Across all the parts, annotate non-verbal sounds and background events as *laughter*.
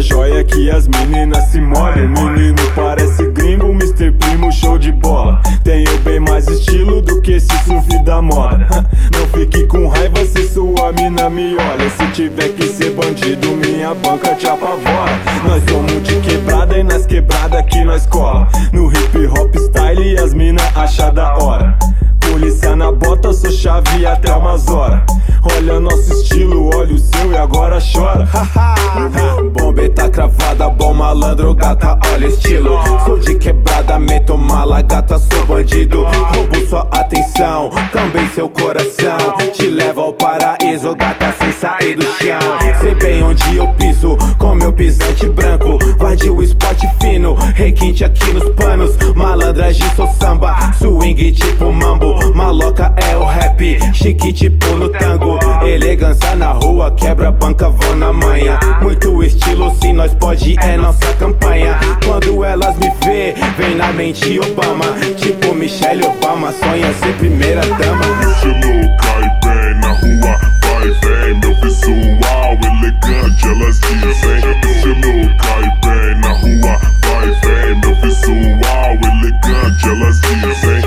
joia que as meninas se molham. Menino parece gringo, Mr. Primo, show de bola. Tenho bem mais estilo do que esse surf da moda. *laughs* Não fique com raiva se sua mina me olha. Se tiver que ser bandido, minha banca te apavora. Nós somos de quebrada e nas quebradas que nós cola. No hip hop style as mina acha da hora. Polícia na bota, sou chave até umas horas. Olha nosso estilo, olha o seu e agora chora. Bomba tá cravada, bom malandro, gata, olha estilo. Sou de quebrada, meto mala, gata, sou bandido. Roubo sua atenção, também seu coração. Te levo ao paraíso, gata, sem sair do chão. Sei bem onde eu piso, com meu pisante branco. Vade o esporte fino, requinte aqui nos panos. Malandragem, sou samba, swing tipo mambo. Maloca é o rap, chique tipo no tango. Elegância na rua, quebra banca, vão na manhã. Muito estilo, se nós pode, é nossa campanha. Quando elas me vê, vem na mente Obama. Tipo Michelle Obama, sonha ser primeira dama. Estilo cai bem na rua, vai vem. Meu visual elegante, elas dizem. Estilo cai bem na rua, vai vem. Meu visual elegante, elas dizem.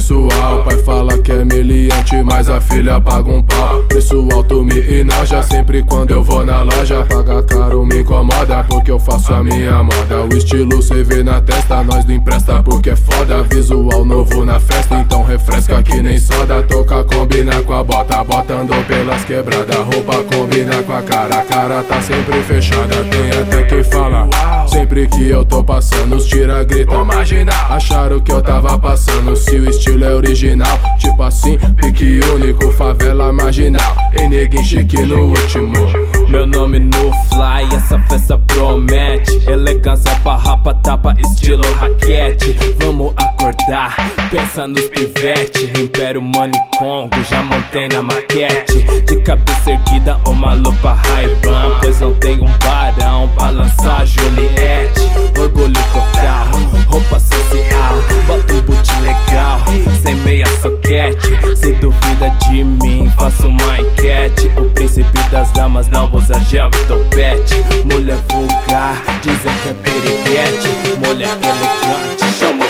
Sensual. Que meliante, mas a filha paga um pau. Preço alto me enoja, sempre quando eu vou na loja. Paga caro me incomoda, porque eu faço a minha moda. O estilo cê vê na testa, nós não empresta porque é foda. Visual novo na festa, então refresca que nem soda. Toca combina com a bota, botando pelas quebradas. Roupa combina com a cara, a cara tá sempre fechada. Tem até quem fala, sempre que eu tô passando, os tira grita. Imagina, acharam que eu tava passando. Se o estilo é original, tipo assim, pique único, favela marginal. E neguinho chique no último. Meu nome no fly, essa festa promete. Elegância, barrapa, tapa, estilo raquete. Vamos acordar, pensa nos pivete. Império Money Congo, já montei na maquete. De cabeça erguida, uma lupa Ray-Ban Pois não tem um barão pra lançar Juliette. Orgulho total, roupa social. Bota um boot legal, sem meia soquete. Se duvida de mim, faço uma enquete. O príncipe das damas não usa gel e topete Mulher vulgar, dizem que é periguete Mulher elegante, chama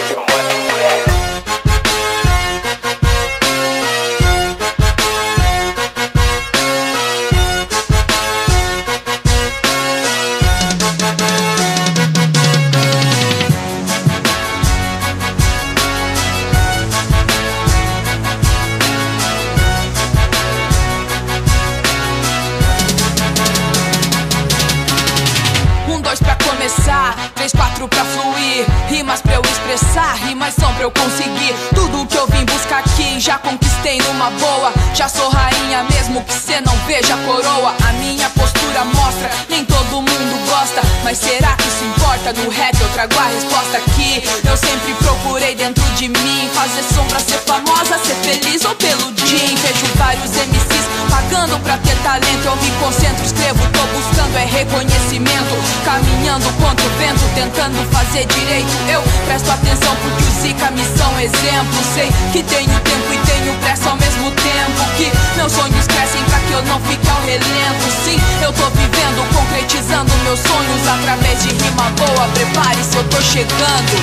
começar, três, quatro pra fluir. Rimas pra eu expressar, rimas são pra eu conseguir. Tudo que eu vim buscar aqui, já conquistei numa boa. Já sou rainha, mesmo que cê não veja a coroa. A minha postura mostra, nem todo mundo gosta. Mas será que isso importa? No rap eu trago a resposta aqui. Eu sempre procurei dentro de mim fazer som pra ser famosa, ser feliz ou pelo din. Vejo vários MCs pagando pra ter talento. Eu me concentro, escrevo, tô buscando é reconhecimento. Caminhando contra o vento, tentando fazer direito. Eu presto atenção porque o Zika me são exemplo. Sei que tenho tempo e tenho pressa ao mesmo tempo. Que meus sonhos crescem pra que eu não fique ao relento. Sim, eu tô vivendo, concretizando meus sonhos através de rima boa. Prepare-se, eu tô chegando.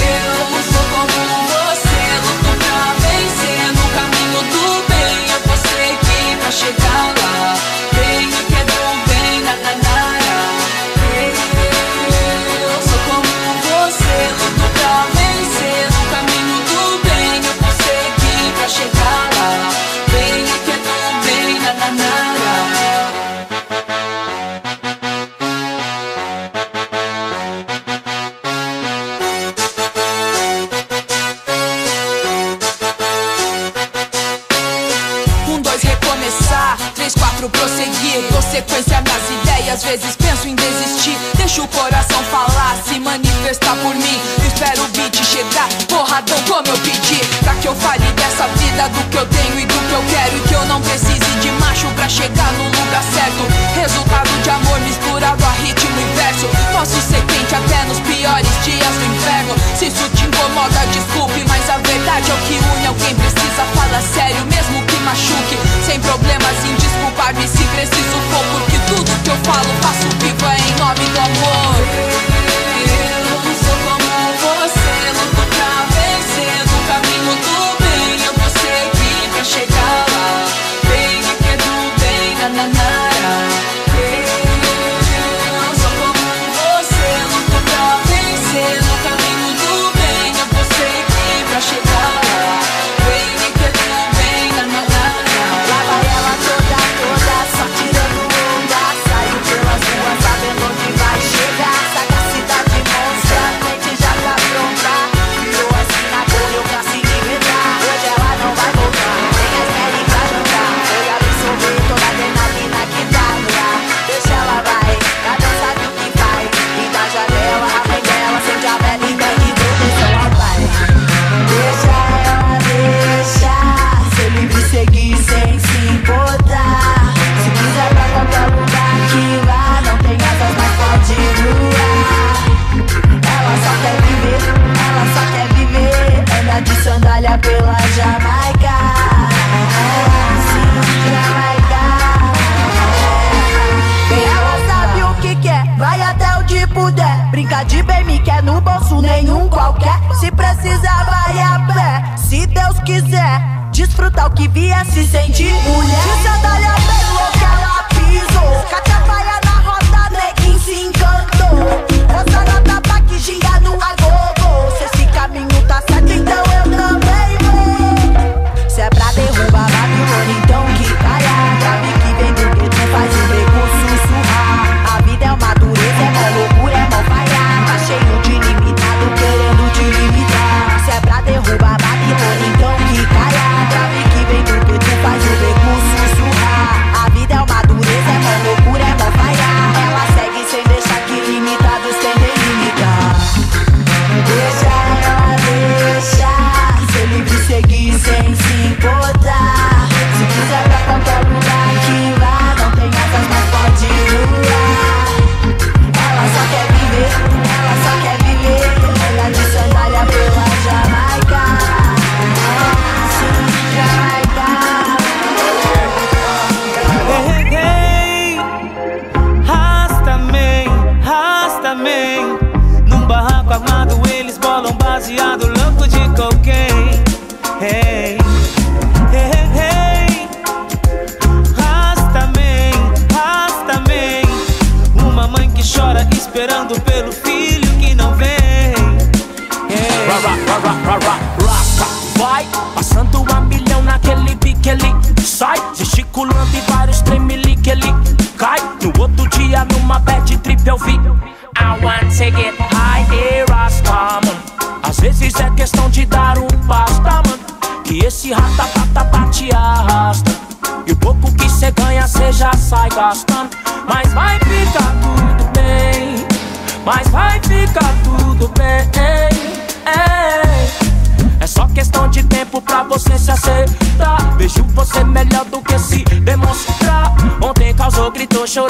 Eu sou como você, luto pra vencer no caminho do bem. Eu vou seguir pra chegar lá. consequência das ideias. Às vezes penso em desistir. Deixa o coração falar, se manifestar por mim. Espero o beat chegar, porradão como eu pedi. Pra que eu fale dessa vida, do que eu tenho e do que eu quero. E que eu não precise de macho pra chegar no lugar certo. Resultado de amor misturado a ritmo inverso. Posso ser quente até nos piores dias do inferno.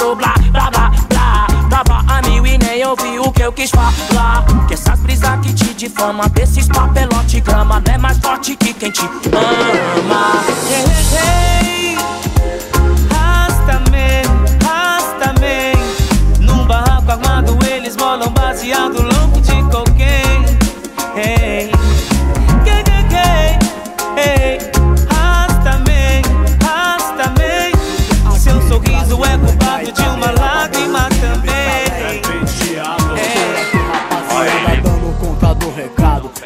choro, blá, blá, blá, blá. Tava a mil e nem ouvi o que eu quis falar. Que essas brisas que te difama, desses papelote grama, não é mais forte que quem te ama. Hey, hey, hey.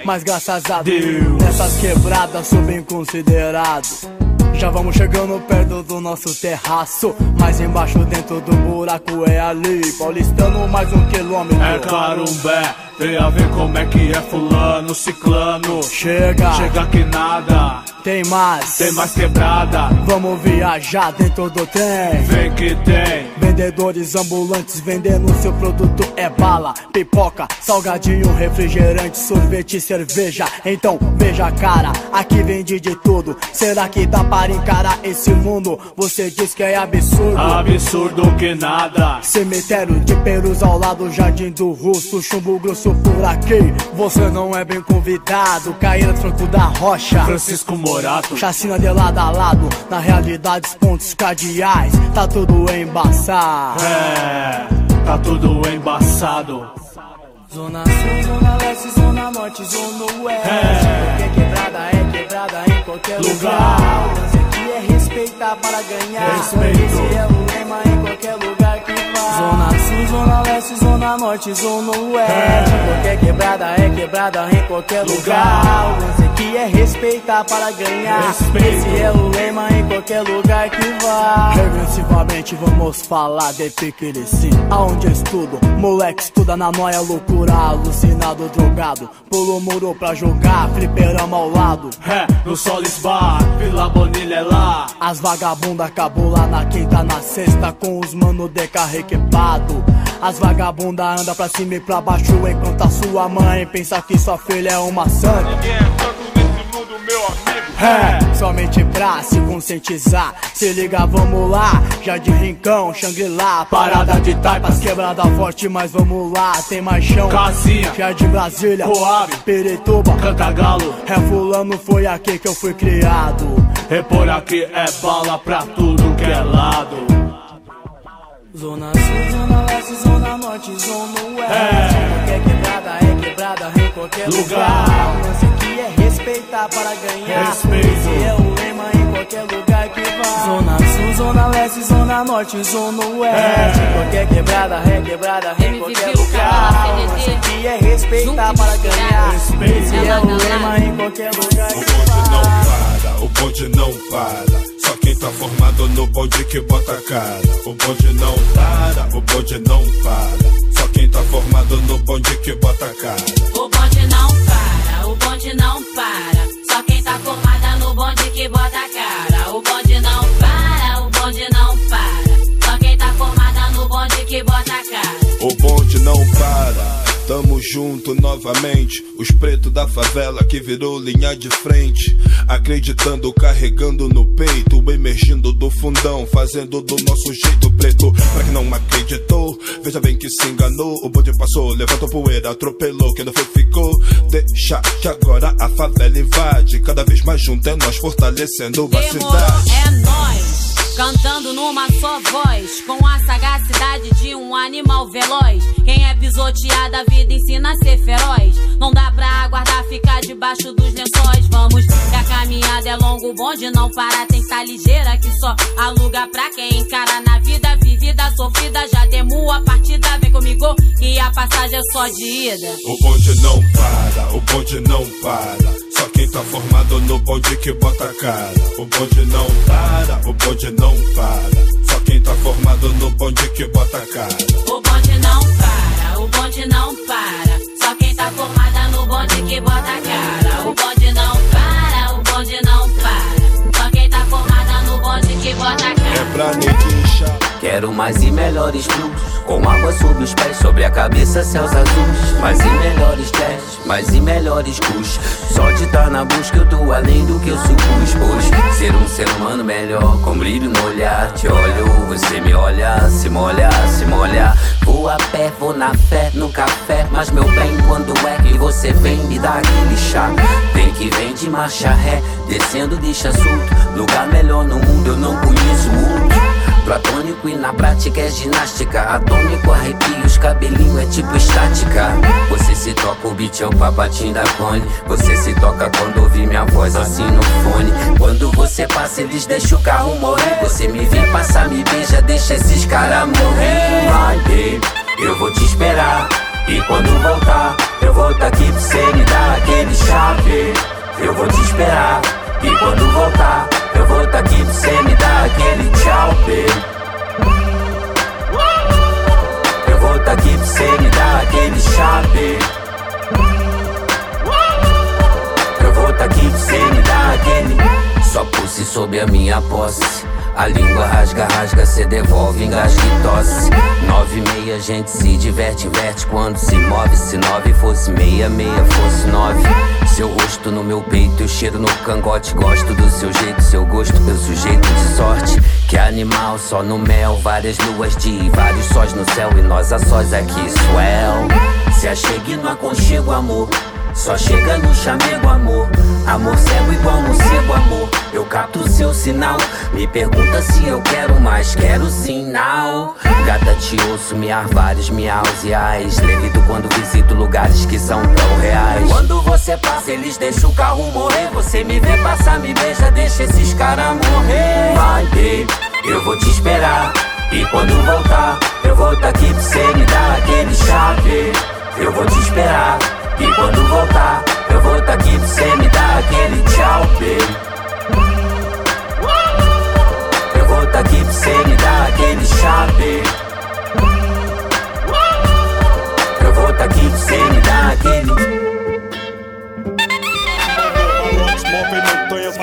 mas graças a Deus, Deus. nessas quebradas sou bem considerado. Já vamos chegando perto do nosso terraço. Mais embaixo, dentro do buraco, é ali. Paulistano, mais um quilômetro. É Carumbé, tem a ver como é que é Fulano, Ciclano. Chega, chega que nada. Tem mais, tem mais quebrada. Vamos viajar dentro do trem. Vem que tem. Vendedores ambulantes vendendo seu produto é bala, pipoca, salgadinho, refrigerante, sorvete, cerveja. Então veja, cara, aqui vende de tudo. Será que dá para encarar esse mundo? Você diz que é absurdo. Absurdo que nada. Cemitério de Perus ao lado, Jardim do Russo, chumbo grosso por aqui. Você não é bem convidado, Caíra Franco da Rocha. Francisco Morato, Chacina de lado a lado, na realidade os pontos cardeais, tá tudo embaçado. é, tá tudo embaçado. Zona Sul, Zona Leste, Zona Norte, Zona Oeste. É. Porque quebrada é quebrada em qualquer Lugar. lugar. Aqui é respeitar para ganhar. Respeito. Esse é o lema em qualquer lugar que vá. Zona Sul, Zona Leste, Zona Norte, Zona Oeste. Porque quebrada é quebrada em qualquer lugar. O lance aqui é respeitar para ganhar. Respeito. Esse é o lema em qualquer lugar que vá. Regressivamente vamos falar de piquiri sim. Aonde eu estudo, moleque estuda na noia loucura, alucinado, drogado. Pulou muro pra jogar, fliperama ao lado. É, no Solis Bar, Vila Bonilha é lá. As vagabunda acabou lá na quinta, na sexta, com os mano de carro equipado. As vagabunda anda pra cima e pra baixo, enquanto a sua mãe pensa que sua filha é uma santa. É, somente pra se conscientizar. Se liga, vamos lá. Jardim Rincão, Shangri-La. Parada de taipas, quebrada forte, mas vamos lá. Tem mais chão. Casinha, Jardim Brasília, Coab, Pirituba. Cantagalo. É fulano, foi aqui que eu fui criado. E por aqui é bala pra tudo que é lado. Zona Sul, Zona Leste, Zona Norte, Zona Oeste. É. Em qualquer Lugar. lugar. O lance aqui é respeitar para ganhar. Respeito. Esse é o lema em qualquer lugar que vá. Zona Sul, Zona Leste, Zona Norte, Zona Oeste. É. Qualquer quebrada é quebrada em qualquer lugar. O lance aqui é respeitar para ganhar. Respeito. Esse é o lema em qualquer lugar O que bonde não vá. para, o bonde não para. Quem tá formado no bonde que bota a cara. O bonde não para, o bonde não para. Só quem tá formado no bonde que bota a cara. O bonde não para, o bonde não para. Só quem tá formada no bonde que bota a cara. O bonde não para, o bonde não para. Só quem tá formada no bonde que bota a cara. O bonde não para. Tamo junto novamente. Os pretos da favela que virou linha de frente. Acreditando, carregando no peito. Emergindo do fundão, fazendo do nosso jeito preto. Pra quem não acreditou, veja bem que se enganou. O bonde passou, levantou poeira, atropelou. Quem não foi, ficou. Deixa que agora a favela invade. Cada vez mais junto é nós fortalecendo a Demorou, cidade. é nós. Cantando numa só voz, com a sagacidade de um animal veloz. Quem é pisoteado, a vida ensina a ser feroz. Não dá pra aguardar ficar debaixo dos lençóis. Vamos, que a caminhada é longa, o bonde não para. Tem que tá ligeira que só aluga pra quem encara na vida. Vivida, sofrida, já demo a partida. Vem comigo, que a passagem é só de ida. O bonde não para, o bonde não para. Só quem tá formado no bonde que bota a cara. O bonde não para, o bonde não para. Só quem tá formado no bonde que bota a cara. O bonde não para, o bonde não para. Só quem tá formada no bonde que bota a cara. O bonde não para, o bonde não para. Só quem tá formada no bonde que bota a cara. É pra neguincha. Quero mais e melhores blues Com água sobre os pés, sobre a cabeça céus azuis. Mais e melhores testes, mais e melhores cus Só de estar na busca eu tô além do que eu supus Pois ser um ser humano melhor Com brilho no olhar, te olho, você me olha Se molha, se molha. Vou a pé, vou na fé, no café Mas meu bem, quando é que você vem me dar aquele chá? Vem que vem de marcha ré, descendo deixa solto Lugar melhor no mundo eu não conheço muito Platônico e na prática é ginástica. Atômico, arrepios, cabelinho é tipo estática. Você se toca, o beat é o papatinho da cone Você se toca quando ouve minha voz assim no fone. Quando você passa eles deixam o carro morrer. Você me vê passar, me beija, deixa esses caras morrer. Vai eu vou te esperar. E quando voltar, eu vou tá aqui pra você me dar aquele chave. Eu vou te esperar. E quando voltar, tá aqui pra você me dar aquele tchau, baby eu vou tá aqui pra você me dar aquele chave. Eu vou tá aqui pra você me dar aquele Só pulse sob a minha posse. A língua rasga, rasga, cê devolve, engasga e tosse. Nove e meia, gente se diverte, inverte quando se move. Se nove fosse meia, meia fosse nove. Seu rosto no meu peito, eu cheiro no cangote. Gosto do seu jeito, seu gosto, teu sujeito de sorte. Que animal, só no mel, várias luas de vários sóis no céu e nós a sós aqui, swell. Se achegue no aconchego, amor. Só chega no chamego, amor. Amor cego igual morcego, amor. Eu capto seu sinal. Me pergunta se eu quero mais, quero sinal. Gata, te ouço miar vários miaus e ais. Levito quando visito lugares que são tão reais. Quando você passa, eles deixam o carro morrer. Você me vê passar, me beija, deixa esses caras morrer. Vai, baby, eu vou te esperar. E quando voltar, eu vou tá aqui pra você me dar aquele chave. Eu vou te esperar. E quando voltar, eu vou tá aqui pra você me dar aquele tchau, baby. Eu vou tá aqui pra você me dar aquele chave. Eu vou tá aqui pra você me dar aquele. Montanhas.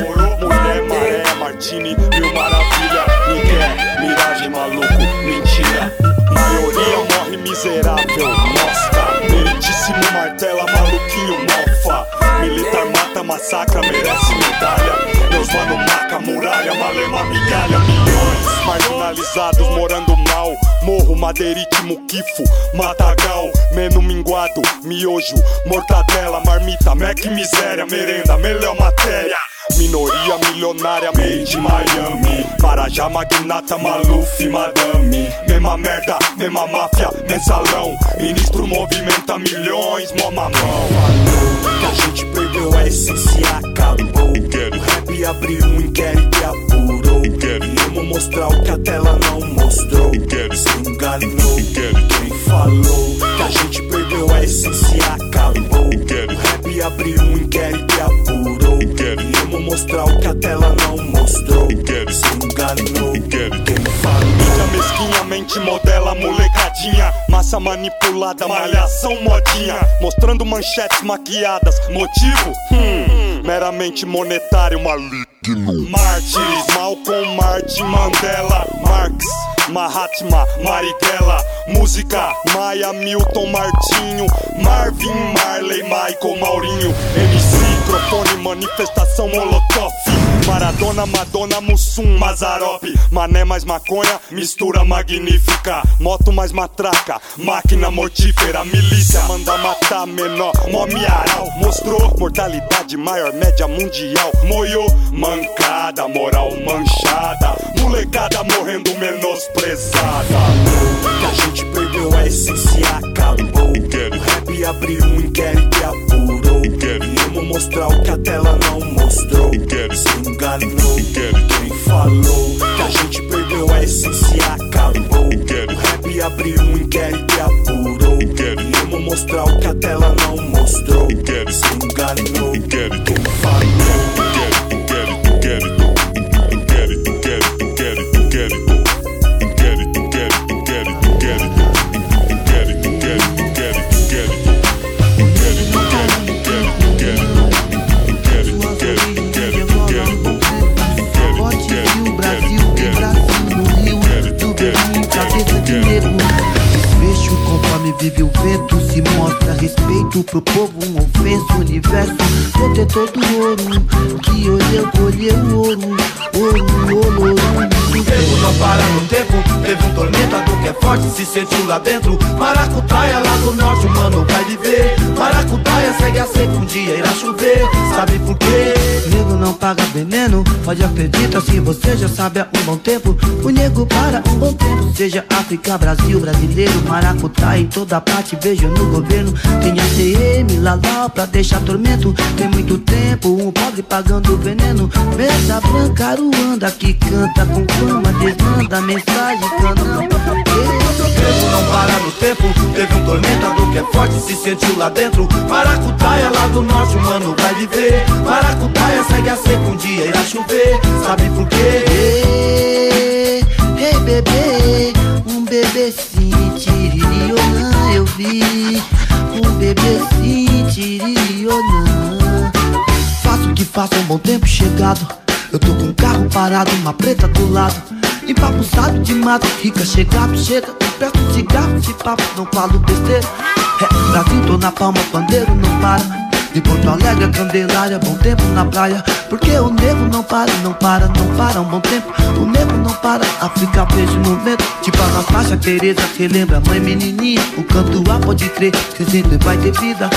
Morou, mulher, maré, martini, mil maravilha. Ninguém, miragem, maluco, mentira. Maioria morre miserável, mosca. Meritíssimo martela, maluquinho, mofa. Militar mata, massacra, merece medalha. Meus mano marca, muralha, malema, migalha, milhões. Marginalizados, morando mal. Morro, madeirite, muquifo, matagal. Meno minguado, miojo, mortadela, marmita, mec, miséria, merenda, melhor matéria. Minoria milionária, made Miami. Marajá, magnata, Maluf, madame. Mesma merda, mesma máfia, mensalão Ministro movimenta milhões, mó mamão. Falou que a gente perdeu a essência, acabou. O rap abriu um inquérito e apurou. Queríamos mostrar o que a tela não mostrou. Se enganou, quem falou Que a gente perdeu a essência, acabou. O rap abriu um inquérito e apurou Queríamos mostrar o que a tela não mostrou. Se enganou, quem falou Mídia mesquinhamente modela molecadinha. Massa manipulada, malhação modinha. Mostrando manchetes maquiadas. Motivo? Hum, meramente monetário, maligno. Mártires, Malcolm Martin Mandela Marx, Mahatma, Marighella. Música, Maia, Milton, Martinho Marvin, Marley, Michael, Maurinho. MC, microfone, manifestação Molotov. Maradona, Madonna, Mussum, Mazarop Mané mais maconha, mistura magnífica. Moto mais matraca, máquina mortífera Milícia, manda matar menor, mó miaral Mostrou mortalidade maior, média mundial. Moiô, mancada, moral manchada. Molecada morrendo menosprezada. Que a gente perdeu a essência, acabou. O rap abriu um inquérito e que a tela não mostrou. Se enganou, lá dentro pode acreditar se você já sabe há um bom tempo. O nego para um bom tempo, seja África, Brasil, brasileiro, maracutá em toda parte, vejo no governo. Tem ATM, lalau pra deixar tormento. Tem muito tempo, um pobre pagando veneno. Mesa branca, Aruanda que canta com fama, desmanda mensagem, tempo não para no tempo Teve um tormentador que é forte Se sentiu lá dentro Maracutaia lá do norte O mano vai viver Maracutaia segue a seca Um dia irá chover Sabe por quê? Ei, ei bebê, um bebezinho tiririolã eu vi Um bebezinho tiririolã Faço o que faça um bom tempo chegado. Eu tô com um carro parado, uma preta do lado. Empapuçado de mato, rica, chegado, chega. Peço um cigarro, de papo, não falo besteira. É, Brasil, tô na palma, pandeiro não para. De Porto Alegre a Candelária, bom tempo na praia. Porque o nego não para, não para, não para um bom tempo. O nego não para, África beijo no vento. Tipo na faixa Tereza que lembra mãe menininha O canto A pode crer, que sempre vai ter vida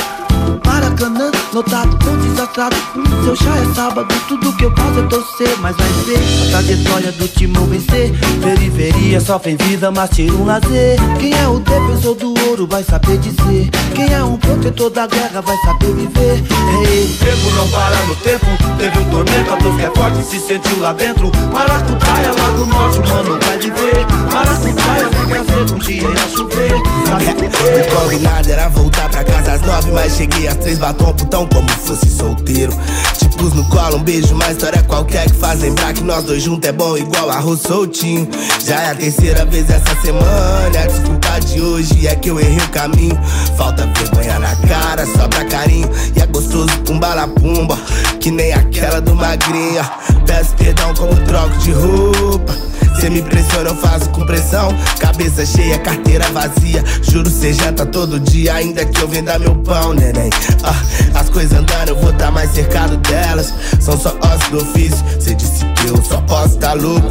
Maracanã, lotado, com desastrado. Seu chá é sábado, tudo que eu faço é torcer. Mas vai ser a trajetória do timão vencer. Periferia sofre vida, mas tira um lazer. Quem é o defensor do ouro vai saber dizer. Quem é um protetor da guerra vai saber viver. Ele O tempo não para no tempo. Teve um tormento, a dor que é forte se sentiu lá dentro. Maracutaia lá do norte, mano, vai viver. Maracutaia, vai crescer um dia irá chover. Sabe? O combinado era voltar pra casa às nove, mas cheguei às três, batom putão como fosse solteiro. No colo, um beijo, uma história qualquer que faz lembrar que nós dois juntos é bom igual arroz soltinho. Já é a terceira vez essa semana, a desculpa de hoje é que eu errei o caminho. Falta vergonha na cara, sobra carinho, e é gostoso com bala pumba, que nem aquela do magrinha. Peço perdão como troco de roupa. Cê me pressiona, eu faço com pressão. Cabeça cheia, carteira vazia. Juro, cê janta todo dia, ainda que eu venda meu pão, neném. Ah, as coisas andando, eu vou tá mais cercado delas. São só ossos do ofício. Cê disse que eu só posso tá louco.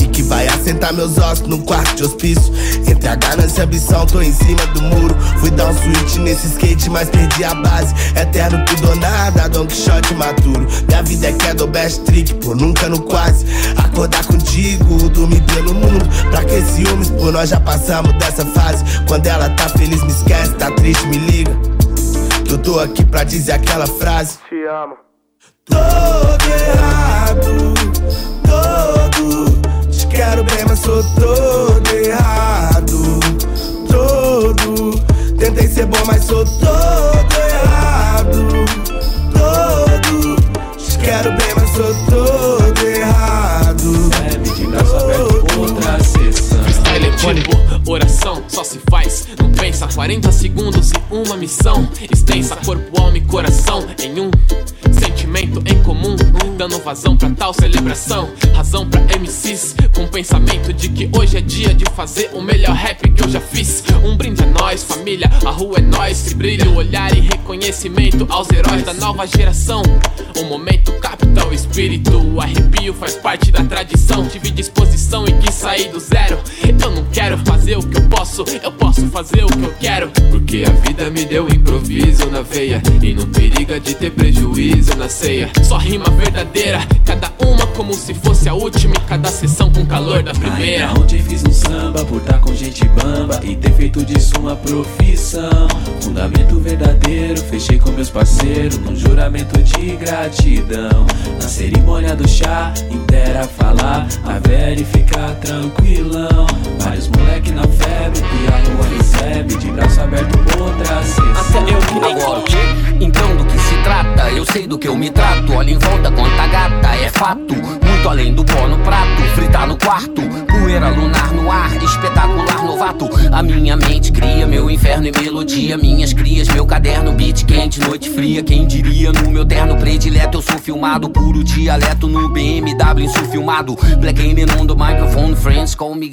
E que vai assentar meus ossos num quarto de hospício. Entre a ganância e a ambição, tô em cima do muro. Fui dar um switch nesse skate, mas perdi a base. Eterno tudo ou nada, Don Quixote maturo. Minha vida é que do best trick, pô, nunca no quase. Acordar contigo, dormir pelo mundo. Pra que ciúmes, pô, nós já passamos dessa fase. Quando ela tá feliz, me esquece, tá triste, me liga. Que eu tô aqui pra dizer aquela frase. Te amo Todo errado, todo. Te quero bem, mas sou todo errado. Todo. Tentei ser bom, mas sou todo errado. Todo. Te quero bem, mas sou todo errado. braço aberto, outra sessão. É tipo oração, só se faz. Não pensa 40 segundos e uma missão. Extensa, corpo, alma e coração em um. Sentimento em comum, dando vazão pra tal celebração. Razão pra MCs, com pensamento de que hoje é dia de fazer o melhor rap que eu já fiz. Um brinde a nós, família, a rua é nós. Que brilha o olhar e reconhecimento aos heróis da nova geração. O momento capta o espírito, o arrepio faz parte da tradição. Tive disposição e quis sair do zero. Eu não quero fazer o que eu posso, eu posso fazer o que eu quero. Porque a vida me deu improviso na veia e não periga de ter prejuízo na ceia. Só rima verdadeira, cada uma como se fosse a última e cada sessão com calor da primeira. Ainda ontem fiz um samba por estar com gente bamba e ter feito disso uma profissão. Fundamento verdadeiro, fechei com meus parceiros num juramento de gratidão. Na cerimônia do chá, inteira falar, a velha ficar tranquilão. Vários moleque na febre e a rua recebe de braço aberto outra sessão. Até eu que nem. Então do que se trata, eu sei do que eu me trato. Olha em volta quanta gata, é fato. Muito além do pó no prato, fritar no quarto. Poeira lunar no ar, espetacular novato. A minha mente cria meu inferno e melodia. Minhas crias, meu caderno, beat quente, noite fria. Quem diria no meu terno predileto, eu sou filmado. Puro dialeto no BMW, insul filmado. Black Aiming on the microphone, friends call me.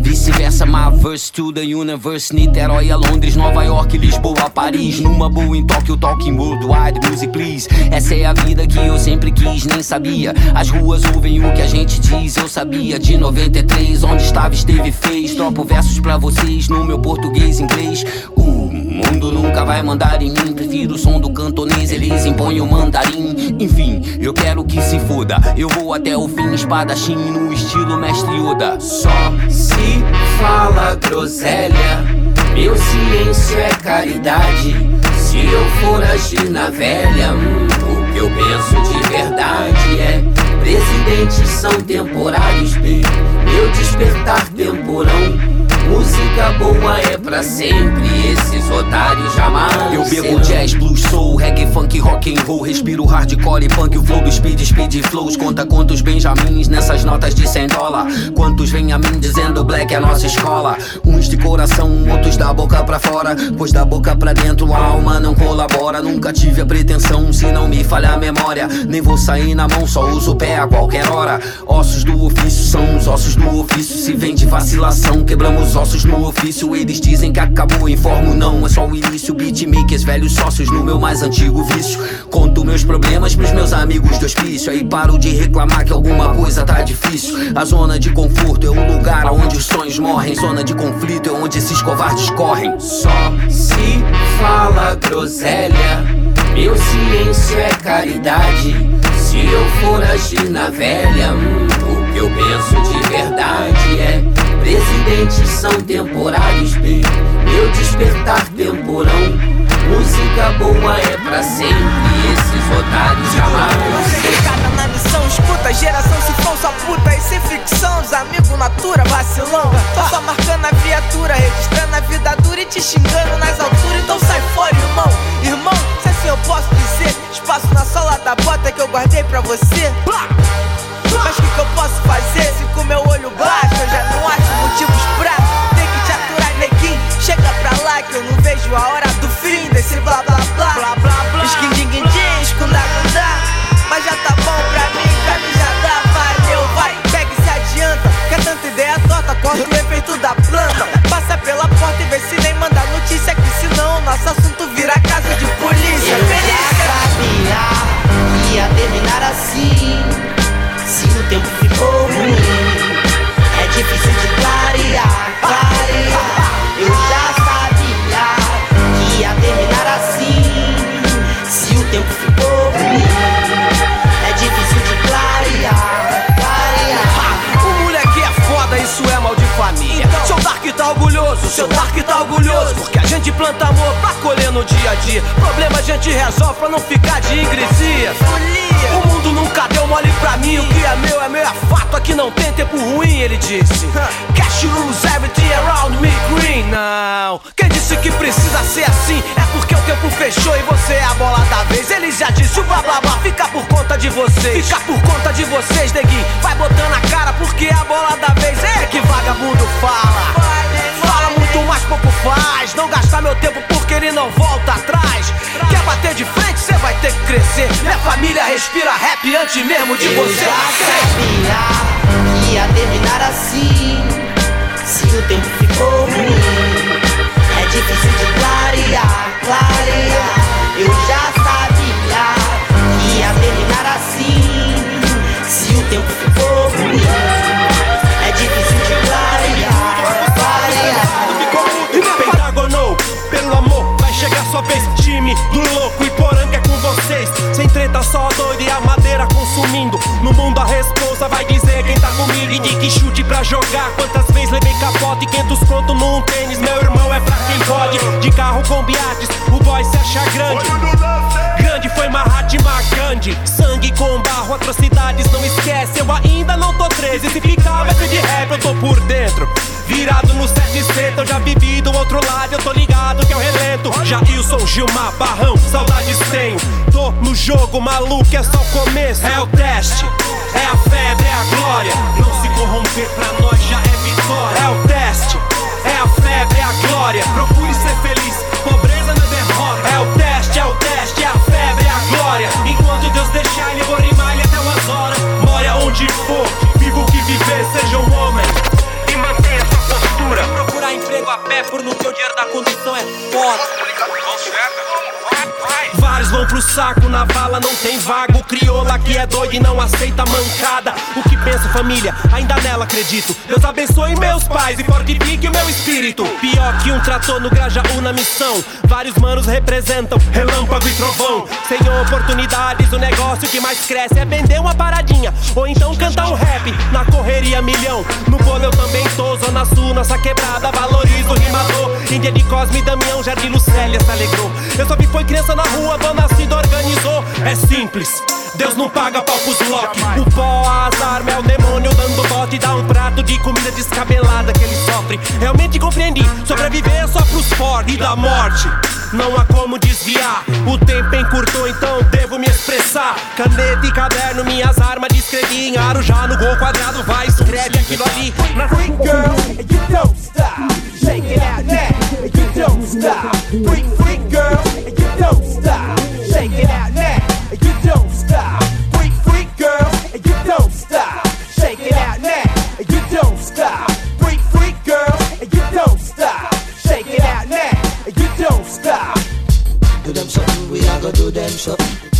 Vice-versa, my verse to the universe. Niterói Londres, Nova York, Lisboa, Paris. Numa boa em Tóquio, talking worldwide, music please. Essa é a vida que eu sempre quis, nem sabia. As ruas ouvem o que a gente diz, eu sabia. De 93, onde estava, esteve, fez. Tropo versos pra vocês no meu português, inglês. O mundo nunca vai mandar em mim. Prefiro o som do cantonês, eles impõem o mandarim. Enfim, eu quero que se foda. Eu vou até o fim, espadachim no estilo mestre Yoda. Só se fala groselha, meu silêncio é caridade. Se eu for agir na velha, hum, o que eu penso de verdade é: presidentes são temporários, meu despertar temporão. Música boa é pra sempre, esses otários jamais. Eu bebo jazz, blues, soul, reggae, funk, rock and roll. Respiro hardcore e punk, o flow do speed, speed flows. Conta quantos benjamins nessas notas de 100 dólar. Quantos vem a mim dizendo black é nossa escola. Uns de coração, outros da boca pra fora. Pois da boca pra dentro a alma não colabora. Nunca tive a pretensão, se não me falha a memória. Nem vou sair na mão, só uso o pé a qualquer hora. Ossos do ofício são os ossos do ofício. Se vem de vacilação, quebramos ossos no ofício. Eles dizem que acabou, informo não, é só o início. Beatmakers, velhos sócios no meu mais antigo vício. Conto meus problemas pros meus amigos do hospício. Aí paro de reclamar que alguma coisa tá difícil. A zona de conforto é o lugar onde os sonhos morrem. Zona de conflito é onde esses covardes correm. Só se fala groselha, meu silêncio é caridade. Se eu for agir na velha, hum, o que eu penso de verdade é: presidentes são temporários, bem. Meu despertar temporão. Música boa é pra sempre, esses otários missão, escuta, geração se for sua puta E sem ficção, os amigos natura, vacilão. Tô só marcando a viatura, registrando a vida dura E te xingando nas alturas, então sai fora, irmão. Irmão, se assim eu posso dizer Espaço na sola da bota que eu guardei pra você Mas o que, que eu posso fazer se com meu olho baixo Eu já não acho motivos pra? Ter que te aturar, neguinho. Chega pra lá que eu não vejo a hora do fim desse blá blá blá. Blá blá blá. Skin din din din, escunda Mas já tá bom pra mim, pra mim já dá. Valeu, vai, pega e se adianta. Quer tanta ideia torta, corta o efeito da planta. Passa pela porta e vê se nem manda notícia Que senão nosso assunto vira caso de polícia. Eu já sabia ia terminar assim Se o tempo ficou ruim É difícil de clarear, clarear seu Dark tá orgulhoso. Porque a gente planta amor pra colher no dia a dia. Problema a gente resolve pra não ficar de ingresia. O mundo nunca deu mole pra mim. O que é meu é meu, é fato. Aqui não tem tempo ruim, ele disse. Cash rules everything around me green. Não, quem disse que precisa ser assim? É porque o tempo fechou e você é a bola da vez. Ele já disse o blá blá blá, fica por conta de vocês. Fica por conta de vocês, neguinho. Vai botando a cara porque é a bola da vez. É que vagabundo. Fala respira rap antes mesmo de Eu você nascer. sabia que ia terminar assim Se o tempo ficou ruim É difícil de clarear, clarear Eu já sabia que ia terminar assim Se o tempo ficou ruim É difícil de clarear, clarear Pentagonou, pelo amor, vai chegar sua vez. Time do louco e a madeira consumindo. No mundo de que chute pra jogar. Quantas vezes levei capote e 500 conto num tênis. Meu irmão é pra quem pode. De carro com biates, o boy se acha grande. Grande foi Mahatma Gandhi. Sangue com barro, atrocidades, não esquece. Eu ainda não tô 13. Se ficar rap de rap, eu tô por dentro. Virado no 7C, eu já vivi do outro lado, eu tô ligado que é o relento. Jailson, Gilmar, Barrão, saudades tenho. Tô no jogo, maluco, é só o começo. É o teste, é a febre, é a glória. Não corromper pra nós já é vitória. É o teste, é a febre, é a glória. Procure ser feliz, pobreza não é derrota. É o teste, é o teste, é a febre, é a glória. Enquanto Deus deixar ele, ele até umas horas. More aonde for, vivo o que viver, seja um homem. E mantenha sua postura. A pé por não ter o dinheiro da condução é foda. Vários vão pro saco, na vala não tem vaga. O crioula que é doido e não aceita mancada. O que penso, família? Ainda nela acredito. Deus abençoe meus pais e fortifique o meu espírito. Pior que um trator no Grajaú na missão. Vários manos representam relâmpago e trovão. Sem oportunidades, o negócio que mais cresce é vender uma paradinha. Ou então cantar um rap na correria milhão. No bolo eu também tô, Zona Sul, nossa quebrada. O rimador. Índia de Cosme Damião, Jardim Lucélia se alegrou. Eu só vi foi criança na rua, dona Cida organizou. É simples. Deus não paga pau pros. O pó, as armas, é o demônio dando bote. Dá um prato de comida descabelada que ele sofre. Realmente compreendi. Sobreviver é só pros forte e da morte. Não há como desviar, o tempo encurtou, então devo me expressar. Caneta e caderno, minhas armas de escrevinhar. Já no gol quadrado vai, escreve aquilo ali. Na Freak girl, you don't stop. Shake it out now, you don't stop. Freak, freak girl, you don't stop. Shake it out now, and you don't stop. Freak, freak girl, and you don't stop. Shake it out now, and you don't stop. Freak, freak girl, and you don't stop. Shake it out now, and you don't stop. Do them something, we are gonna do them something.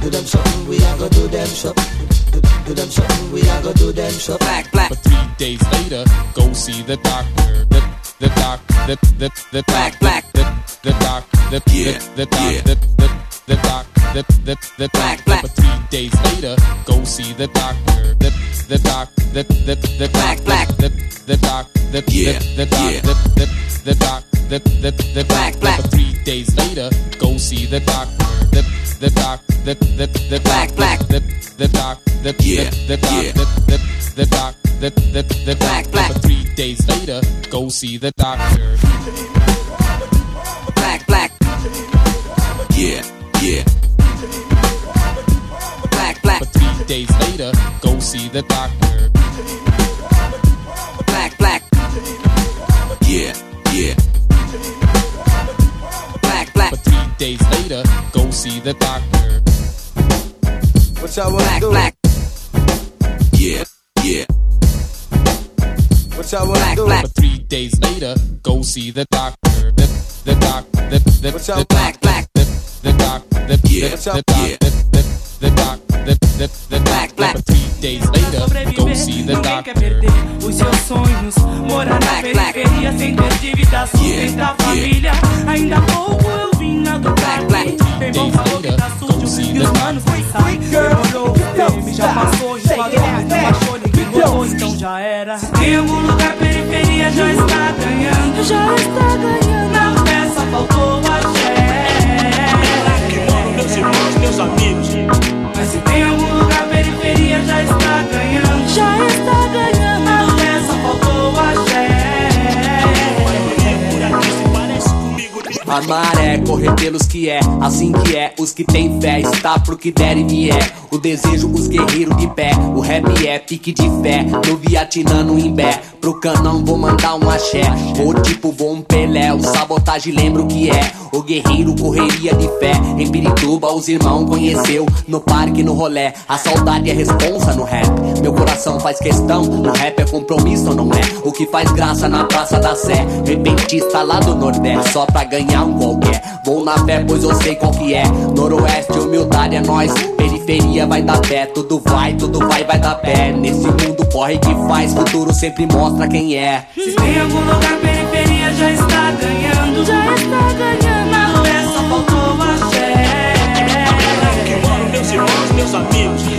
Do them something, we are gonna do them something. Do, do them something, we are gonna do them something. Black, black. But three days later, go see the doctor. The the doc, the the the black, black. The the doc, the Yeah, the the doc, yeah. the the the doc, the the the Black, black. But three days later, go see the doctor. The the doc, the the the Black, black. The the doc, the Yeah, the the doc, yeah. the the the doc, the the the Black, black. But three days later, go see the doctor. The the doc, the the the Black, black. The the doc, the Yeah, the the doc, yeah. the the the doc, the the the Black, black. But three days later, go see the doctor. Yeah, yeah. Black, black. But three days later, go see the doctor. Black, black. Yeah, yeah. Black, black. But three days later, go see the doctor. What y'all wanna do? Black. Yeah, yeah. What y'all wanna do? Black. But three days later, go see the doctor. The the doc, the the What y'all the black, doc, black. The doc, the Yeah, the doc, yeah. the the the doc, the the the Black, black. But three days later, go see the Ninguém quer doctor. perder os seus sonhos. Morar na Black, black. periferia sem ter dívida, sustentar a família. Ainda há pouco eu vinha do Black, black. Bem bom falou que tá sujo e os manos pensaram. Demorou, o filme já passou, enquadrou, não achou, ninguém gostou, então já era. Se tem algum lugar periferia, já está ganhando. Já está ganhando. Na peça faltou axé. Mas se tem algum lugar periferia já está ganhando. Já está ganhando A maré correr pelos que é, assim que é. Os que tem fé, está pro que der e vier. O desejo, os guerreiros de pé. O rap é pique de fé. No Vietnã, no Imbé. Pro canão vou mandar um axé. Ou tipo bom Pelé. O sabotagem lembra o que é. O guerreiro correria de fé. Em Pirituba, os irmãos conheceu. No parque, no rolé. A saudade é responsa no rap. Meu coração faz questão. No rap é compromisso não é? O que faz graça na Praça da Sé. Repentista lá do Nordeste. Só pra ganhar um qualquer. Vou na fé, pois eu sei qual que é. Noroeste, humildade é nós. Periferia vai dar pé. Tudo vai, tudo vai, vai dar pé. Nesse mundo corre que faz. Futuro sempre mostra quem é. Se tem algum lugar periferia já está ganhando Já está ganhando Na peça faltou axé Meus irmãos, meus amigos.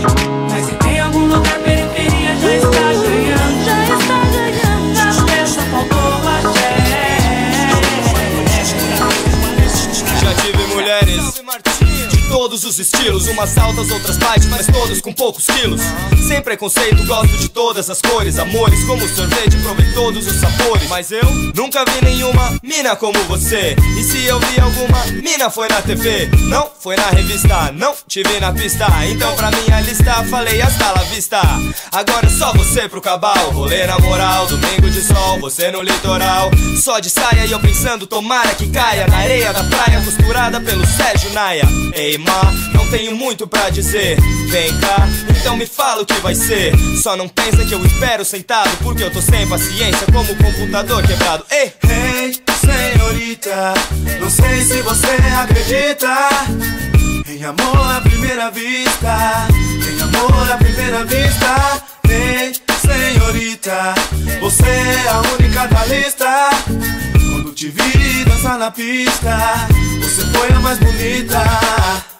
Os estilos, umas altas, outras baixas, mas todas com poucos quilos. Sem preconceito, gosto de todas as cores, amores como sorvete, provei todos os sabores. Mas eu nunca vi nenhuma mina como você. E se eu vi alguma mina foi na TV, não foi na revista, não te vi na pista. Então pra minha lista falei hasta la vista. Agora é só você pro cabal, rolê na moral, domingo de sol, você no litoral. Só de saia e eu pensando, tomara que caia na areia da praia, costurada pelo Sérgio Naia. Ei, ma, não tenho muito pra dizer. Vem cá, então me fala o que vai ser. Só não pensa que eu espero sentado, porque eu tô sem paciência, como o computador quebrado. Ei, Hey, senhorita, não sei se você acredita em amor à primeira vista. Em amor à primeira vista. Hey, senhorita, você é a única da lista. Quando te vi dançar na pista, você foi a mais bonita.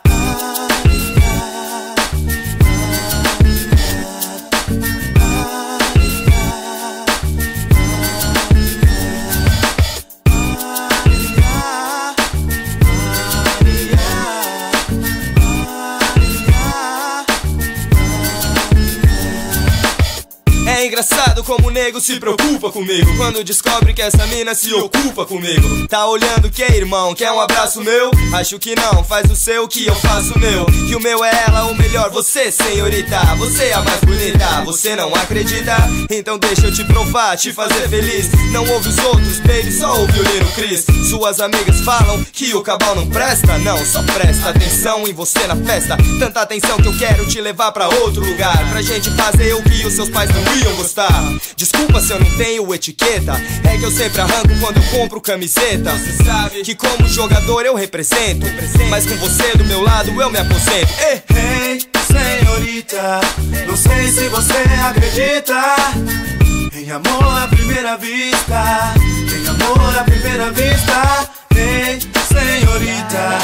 É como o nego se preocupa comigo. Quando descobre que essa mina se ocupa comigo. Tá olhando que irmão, quer um abraço meu? Acho que não, faz o seu que eu faço o meu. Que o meu é ela, o melhor, você senhorita. Você é a mais bonita, você não acredita? Então deixa eu te provar, te fazer feliz. Não ouve os outros, baby, só ouve o Lino Chris Suas amigas falam que o cabal não presta. Não, só presta atenção em você na festa. Tanta atenção que eu quero te levar pra outro lugar. Pra gente fazer o que os seus pais não iam gostar Desculpa se eu não tenho etiqueta. É que eu sempre arranco quando eu compro camiseta. Você sabe que como jogador eu represento. Mas com você do meu lado eu me aposento. Ei, hey, senhorita Não sei se você acredita. Em amor à primeira vista. Em amor à primeira vista. Ei, senhorita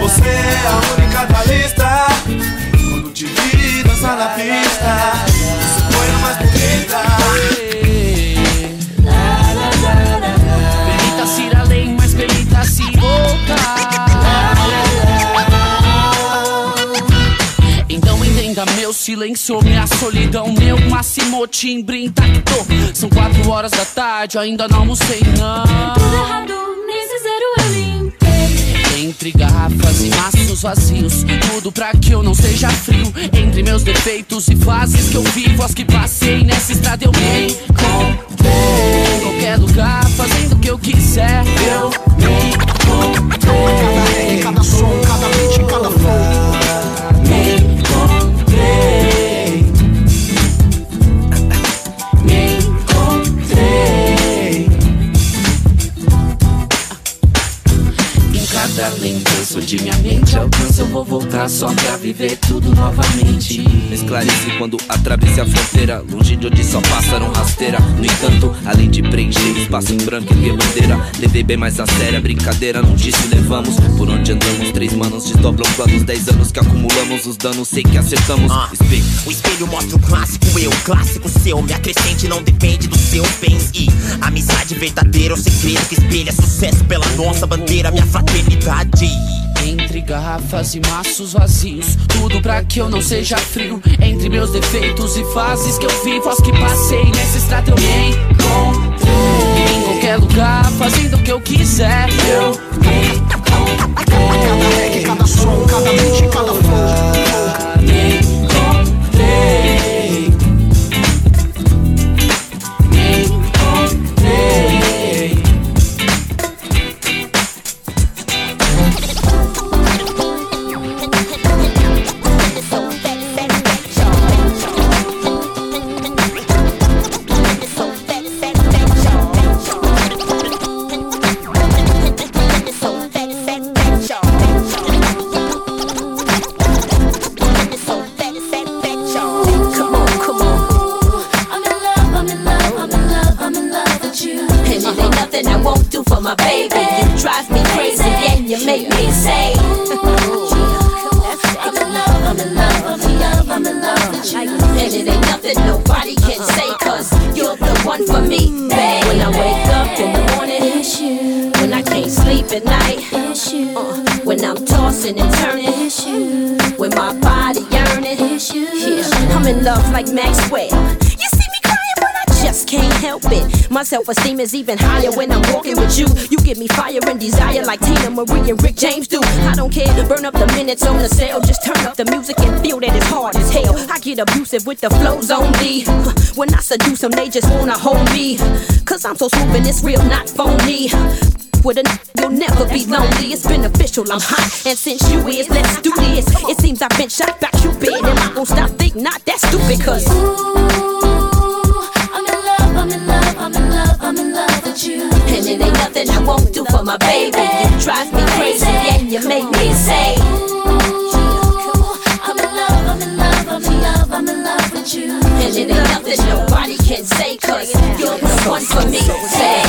Você é a única da lista. Quando te vi dançar na pista Então entenda meu silêncio, minha solidão, meu máximo timbre intacto. São quatro horas da tarde, ainda não almocei, não. Tudo errado, nesse zero eu limpei. Entre garrafas e maços vazios, tudo pra que eu não seja frio. Entre meus defeitos e fases que eu vivo, as que passei nessa estrada eu me encontrei. Em qualquer lugar, fazendo o que eu quiser, eu me encontrei. Em cada lembrança de minha mente alcança, eu vou voltar só pra viver tudo novamente. Esclareci quando atravessei a fronteira. Longe de onde só passaram rasteira. No entanto, além de preencher espaço em branco e bandeira. Levei bem mais a sério a brincadeira. Não disse levamos Por onde andamos, três manos desdobram planos. Dez anos que acumulamos os danos Sei que acertamos. Espelho. O espelho mostra o clássico eu, clássico seu. Minha crescente não depende dos seus bens. E amizade verdadeira é o segredo que espelha sucesso pela nossa bandeira, minha fraternidade. Entre garrafas e maços vazios, tudo pra que eu não seja frio. Entre meus defeitos e fases que eu vivo, as que passei nessa estrada eu me encontrei. Em qualquer lugar, fazendo o que eu quiser, eu me encontrei. Cada som, cada beat, cada flow. Help it. My self esteem is even higher when I'm walking with you. You give me fire and desire like Tina Marie and Rick James do. I don't care, to burn up the minutes on the cell. Just turn up the music and feel that it's hard as hell. I get abusive with the flows on me. *laughs* When I seduce them, they just wanna hold me. Cause I'm so smooth and it's real, not phony. With a n- you'll never be lonely. It's beneficial, I'm hot. And since you is, let's do this. It seems I've been shot you been. And I won't stop, think not that stupid, cause. Love, I'm in love, I'm in love, I'm in love with you. And it ain't nothing I won't do for my baby. You drive me crazy and you make me say. I'm in love, I'm in love, I'm in love, I'm in love with you. And it ain't nothing nobody can say, cause you're the one for me. Say.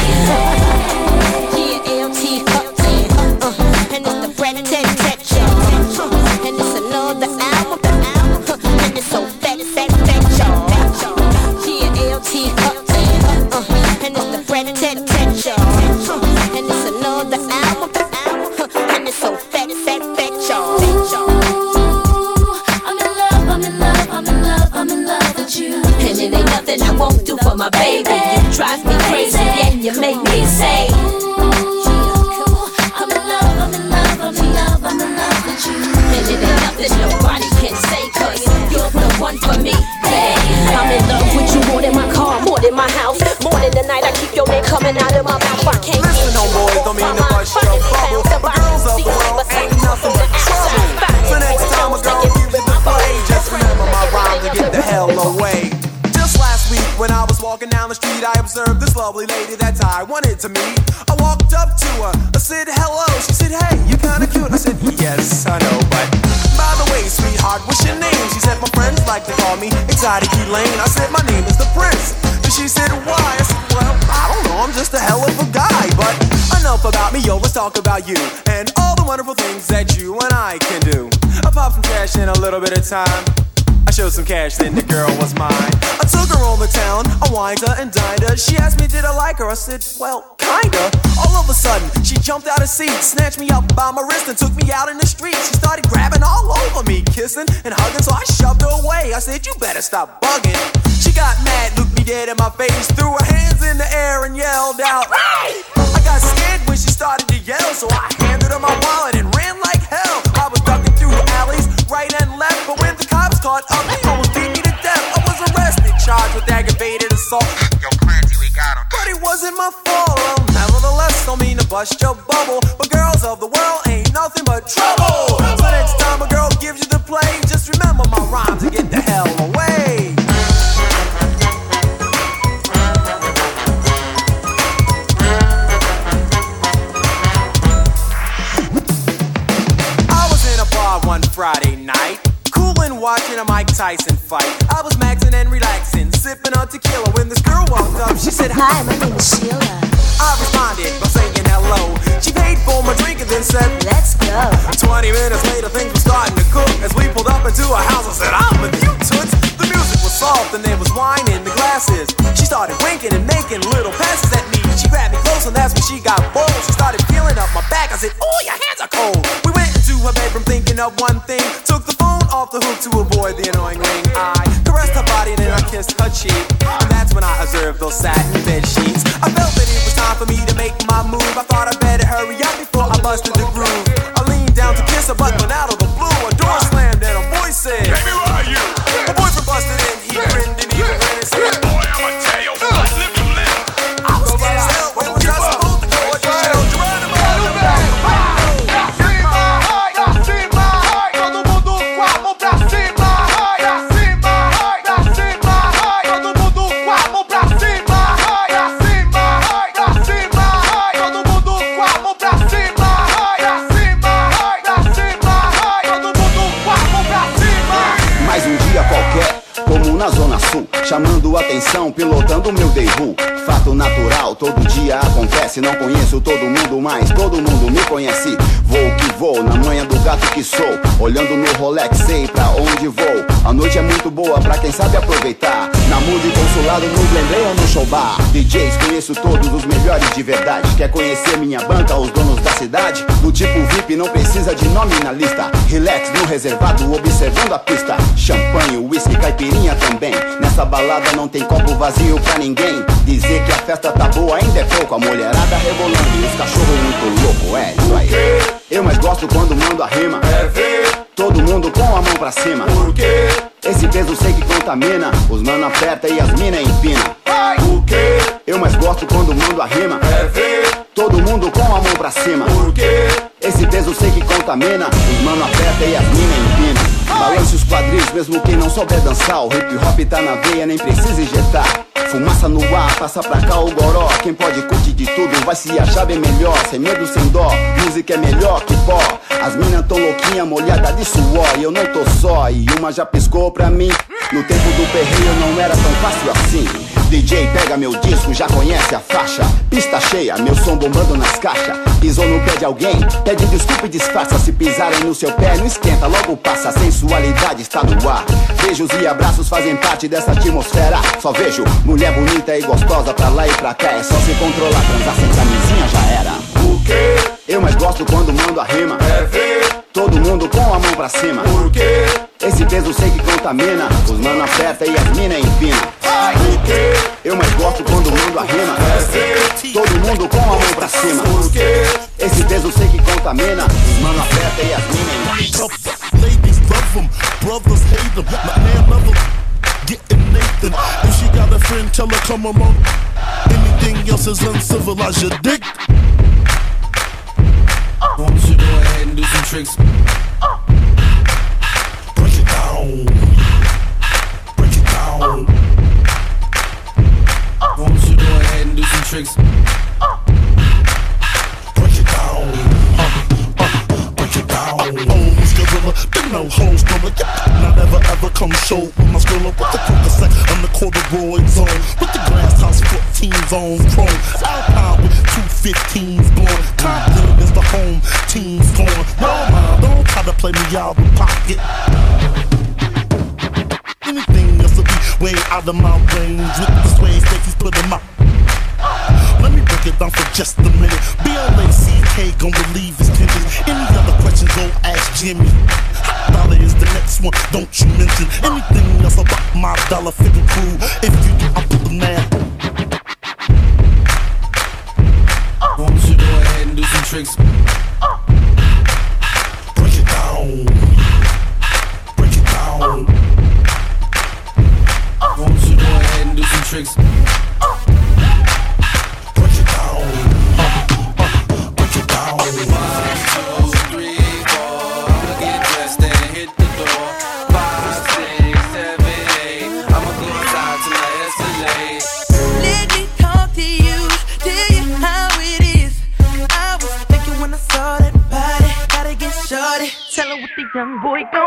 Love, I'm in love, I'm in love, I'm in love with you. And it ain't nothing nobody can say, cause you're the one for me. Hey, I'm in love with you more than my car, more than my house, more than the night I keep your name coming out of my mouth. I can't Listen, no boys, don't mean to bust walking down the street, I observed this lovely lady that I wanted to meet. I walked up to her, I said hello. She said, Hey, you're kinda cute. I said, Yes, I know, but by the way, sweetheart, what's your name? She said, My friends like to call me Exotic Elaine. I said, My name is the Prince. And she said, Why? I said, Well, I don't know, I'm just a hell of a guy. But enough about me, yo, let's talk about you and all the wonderful things that you and I can do. I popped some cash in a little bit of time. Showed some cash, then the girl was mine. I took her on the town, I wined her and dined her. She asked me, did I like her? I said, well, kinda. All of a sudden, she jumped out of seat, snatched me up by my wrist, and took me out in the street. She started grabbing all over me, kissing and hugging, so I shoved her away. I said, you better stop bugging. She got mad, looked me dead in my face, threw her hands in the air and yelled out, "Hey!" I got scared when she started to yell, so I handed her my wallet and ran like hell. I was ducking through alleys, right and left, but when the cops caught up, they almost beat me to death. I was arrested, charged with aggravated assault. Yo, Clancy, we got him. But it wasn't my fault. Well, nevertheless, don't mean to bust your bubble, but girls of the world ain't nothing but trouble. So next time a girl gives you the play, just remember my rhyme to get the hell away. I was in a bar one Friday night, watching a Mike Tyson fight. I was maxing and relaxing, sipping on tequila when this girl walked up. She said, Hi, my name is Sheila. I responded by saying hello. She paid for my drink and then said, Let's go. Twenty minutes later, things were starting to cook as we pulled up into a house. I said, I'm with you, toots. The music was soft and there was wine in the glasses. She started winking and making little passes at me. She grabbed me close and that's when she got bold. She started feeling up my back. I said, Oh, your hands are cold. We went into her bedroom thinking of one thing. Off the hook to avoid the annoying ring. I caressed her body and then I kissed her cheek. And that's when I observed those satin bed sheets. I felt that it was time for me to make my move. I thought I better hurry up before I busted the groove. I leaned down to kiss her, but when out of the blue, a door slammed and a voice said, Baby, where are you? Atenção, pilotando meu Deivu. Fato natural, todo dia acontece. Não conheço todo mundo, mas todo mundo me conhece. Vou que vou, na manhã do gato que sou. Olhando no Rolex, sei pra onde vou. A noite é muito boa pra quem sabe aproveitar. Na Mude Consulado, no Glendale ou no Show Bar. DJs, conheço todos os melhores de verdade. Quer conhecer minha banca, os donos da cidade? Do tipo VIP, não precisa de nome na lista. Relax no reservado, observando a pista. Champanhe, whisky, caipirinha também. Nessa balada não tem copo vazio pra ninguém. Dizer que a festa tá boa ainda é pouco. A mulherada rebolando e os cachorros muito louco. É isso aí. Eu mais gosto quando mando a rima. Todo mundo com a mão pra cima. Esse peso sei que contamina. Os mano aperta e as mina empina. Eu mais gosto quando mando a rima. Todo mundo com a mão pra cima. Esse peso sei que contamina. Os mano aperta e as mina empina. Balance os quadris, mesmo quem não souber dançar. O hip hop tá na veia, nem precisa injetar. Fumaça no ar, passa pra cá o goró. Quem pode curtir de tudo vai se achar bem melhor. Sem medo, sem dó, música é melhor que pó. As minas tão louquinha, molhada de suor. E eu não tô só, e uma já piscou pra mim. No tempo do perreio não era tão fácil assim. DJ pega meu disco, já conhece a faixa. Pista cheia, meu som bombando nas caixas. Pisou no pé de alguém, pede desculpa e disfarça. Se pisarem no seu pé, não esquenta, logo passa. A sensualidade está no ar. Beijos e abraços fazem parte dessa atmosfera. Só vejo mulher bonita e gostosa pra lá e pra cá. É só se controlar, transar sem camisinha já era. O quê? Eu mais gosto quando mando a rima. É ver. Todo mundo com a mão pra cima. Por quê? Esse peso sei que contamina. Os mano aperta e as mina empina. Eu mais gosto quando o mundo arrima. Todo mundo com a mão pra cima. Esse peso sei que contamina. Os mano aperta e as mina empina. Ladies love him, brothers hate him. My man love him. Getting Nathan. If she got a friend, tell her come along. Anything else is uncivilized, you don't you go ahead and do some tricks? Break it down. Break it down. Why don't you go ahead and do some tricks? Been no hoes gorilla. Yeah. Not ever ever come show with my skrilla with the cul-de-sac on the corduroy zone with the glass house 14 zone chrome. Alpine with two 15s blown. Compton is the home team's going. No mind, don't try to play me out of pocket. Anything else will be way out of my range with the sway Stacey's put 'em out. Let me break it down for just a minute. B-L-A-C-K gon' relieve his tension. Any other questions, go ask Jimmy. Dollar is the next one, don't you mention anything else about my dollar figure crew. If you do, I'll put them there. Why don't you go ahead and do some tricks? Break it down. Break it down. Why don't you go ahead and do some tricks? Her what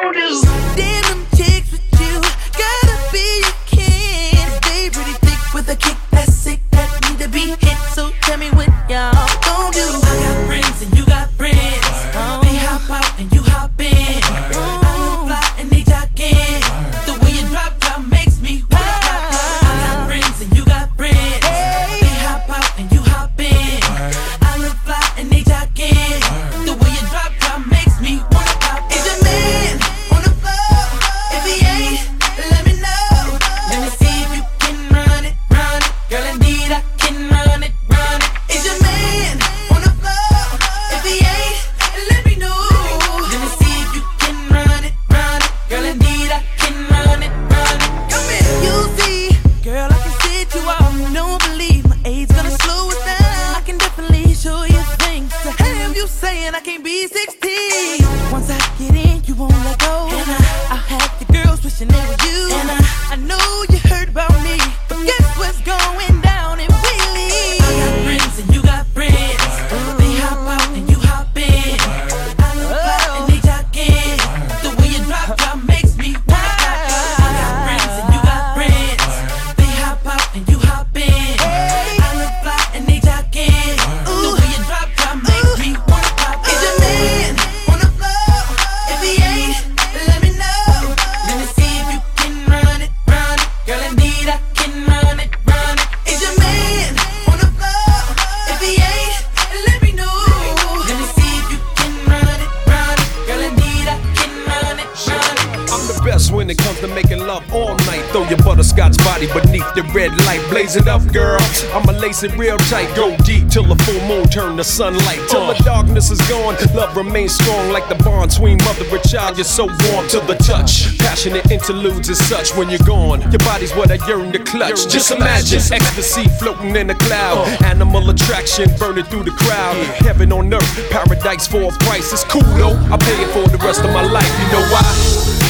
I'ma it real tight. Go deep till the full moon turn to sunlight. Till the darkness is gone, love remains strong like the bond between mother and child. You're so warm to the touch. Passionate interludes is such when you're gone. Your body's what I yearn to clutch. Just imagine ecstasy floating in a cloud. Animal attraction burning through the crowd. Heaven on earth, paradise for a price. It's cool though. I pay it for the rest of my life. You know why?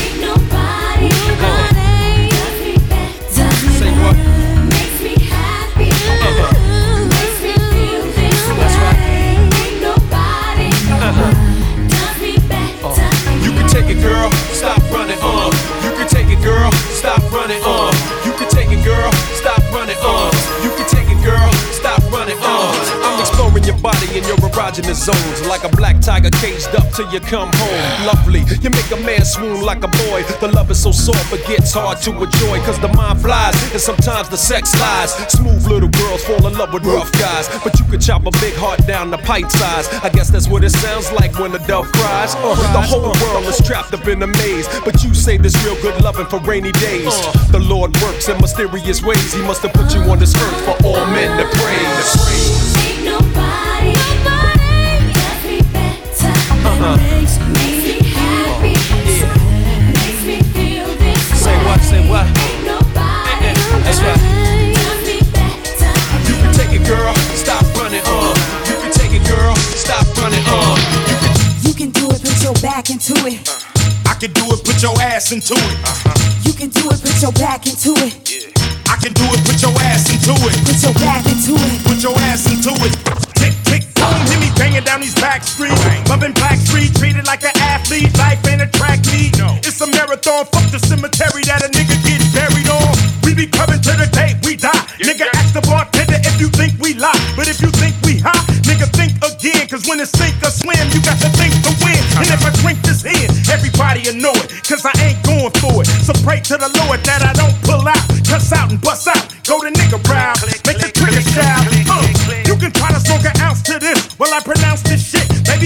Take it, girl. Stop running, uh. You can take it, girl. Stop running, uh. Exploring your body and your erogenous zones. Like a black tiger caged up till you come home. Lovely, you make a man swoon like a boy. The love is so soft, but gets hard to enjoy. Cause the mind flies, and sometimes the sex lies. Smooth little girls fall in love with rough guys. But you could chop a big heart down to pint size. I guess that's what it sounds like when a dove cries. Uh, the whole world is trapped up in a maze. But you say this real good loving for rainy days. The Lord works in mysterious ways. He must have put you on this earth for all men to praise. Nobody, nobody Uh-huh. Makes me happy. Makes me feel this Say what, say what? Nobody, That's right. does me better. You can take it, girl. Stop running, uh. You can take it, girl. Stop running, uh. You can do it, put your back into it. I can do it, put your ass into it. You can do it, put your back into it. I can do it, put your ass into it. Put your back into it. Put your ass into it. Hear me banging down these back streets. Bumping Black Street, treated like an athlete. Life ain't a track meet. It's a marathon. Fuck the cemetery that a nigga get buried on. We be coming to the day we die. nigga, ask the bartender if you think we lie. But if you think we hot, nigga, think again. Cause when it's sink or swim, you got to think to win. Uh-huh. And if I drink this in, everybody will know it. Cause I ain't going for it. So pray to the Lord that I don't pull out. Cuss out and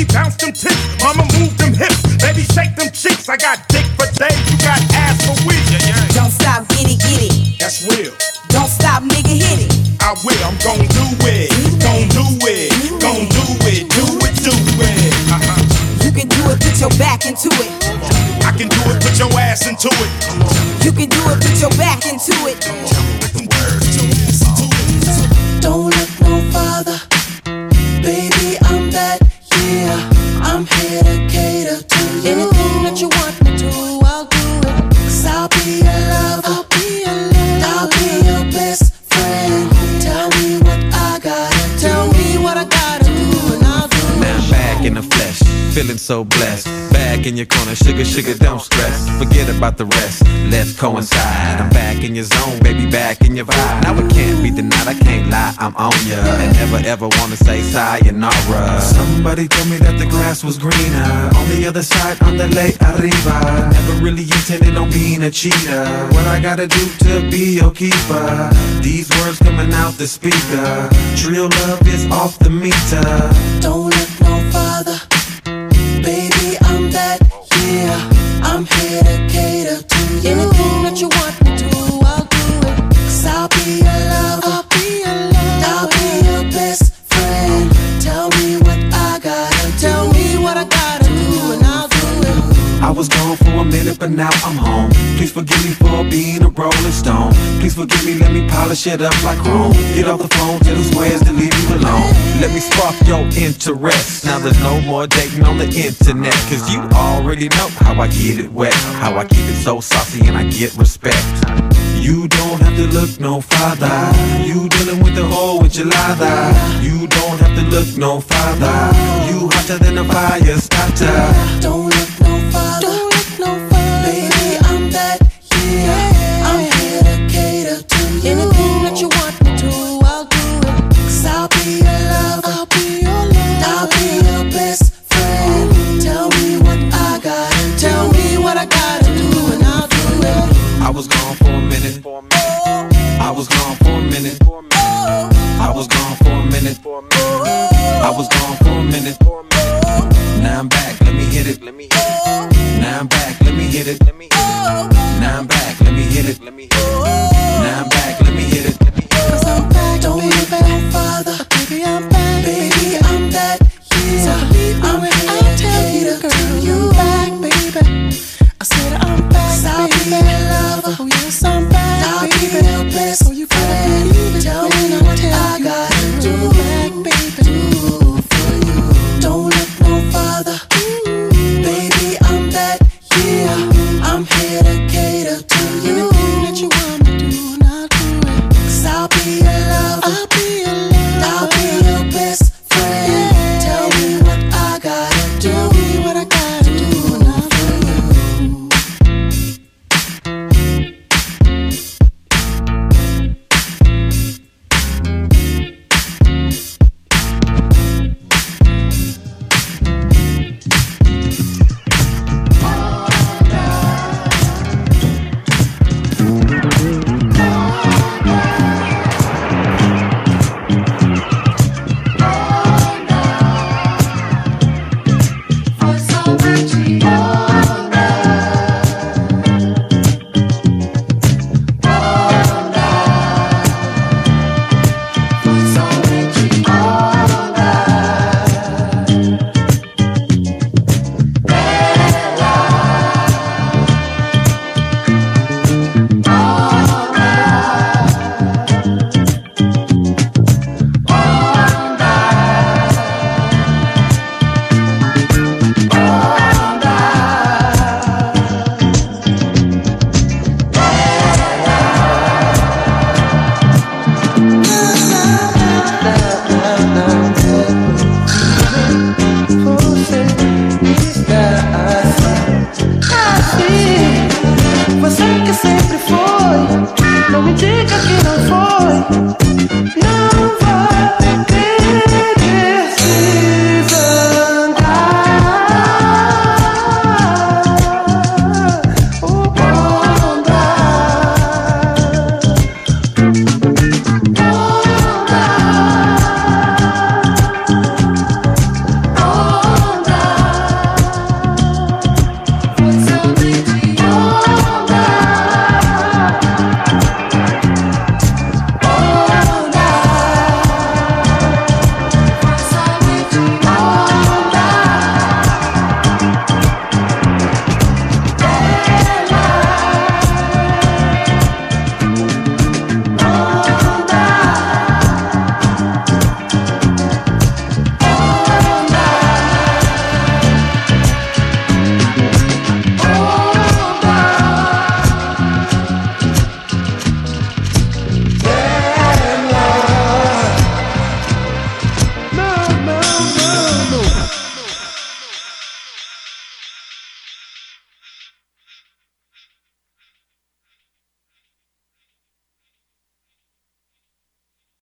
Baby, bounce them tits. Mama, move them hips. Baby, shake them cheeks. I got dick for days. You got ass for weeks. Don't stop, get it, get it. That's real. Don't stop, nigga, hit it. I will. I'm gon' do it. Gon' do it. Gon' do it. Do it. Do it. Uh-huh. You can do it, put your back into it. I can do it. Put your ass into it. You can do it, put your back into it. So blessed. Back in your corner, sugar, sugar, don't stress. Forget about the rest, let's coincide. I'm back in your zone, baby, back in your vibe. Now it can't be denied, I can't lie, I'm on ya. And never ever wanna say sayonara. Somebody told me that the grass was greener on the other side, on the lake arriba. Never really intended on being a cheater. What I gotta do to be your keeper? These words coming out the speaker. Trill love is off the meter. Don't I'm here to cater to you. Anything that you want was gone for a minute, but now I'm home. Please forgive me for being a rolling stone. Please forgive me, let me polish it up like chrome. Get off the phone, tell the squares to leave you alone. Let me spark your interest. Now there's no more dating on the internet. Cause you already know how I get it wet. How I keep it so saucy and I get respect. You don't have to look no farther. You dealing with the whole with your lather. You don't have to look no farther. You hotter than a fire starter. Don't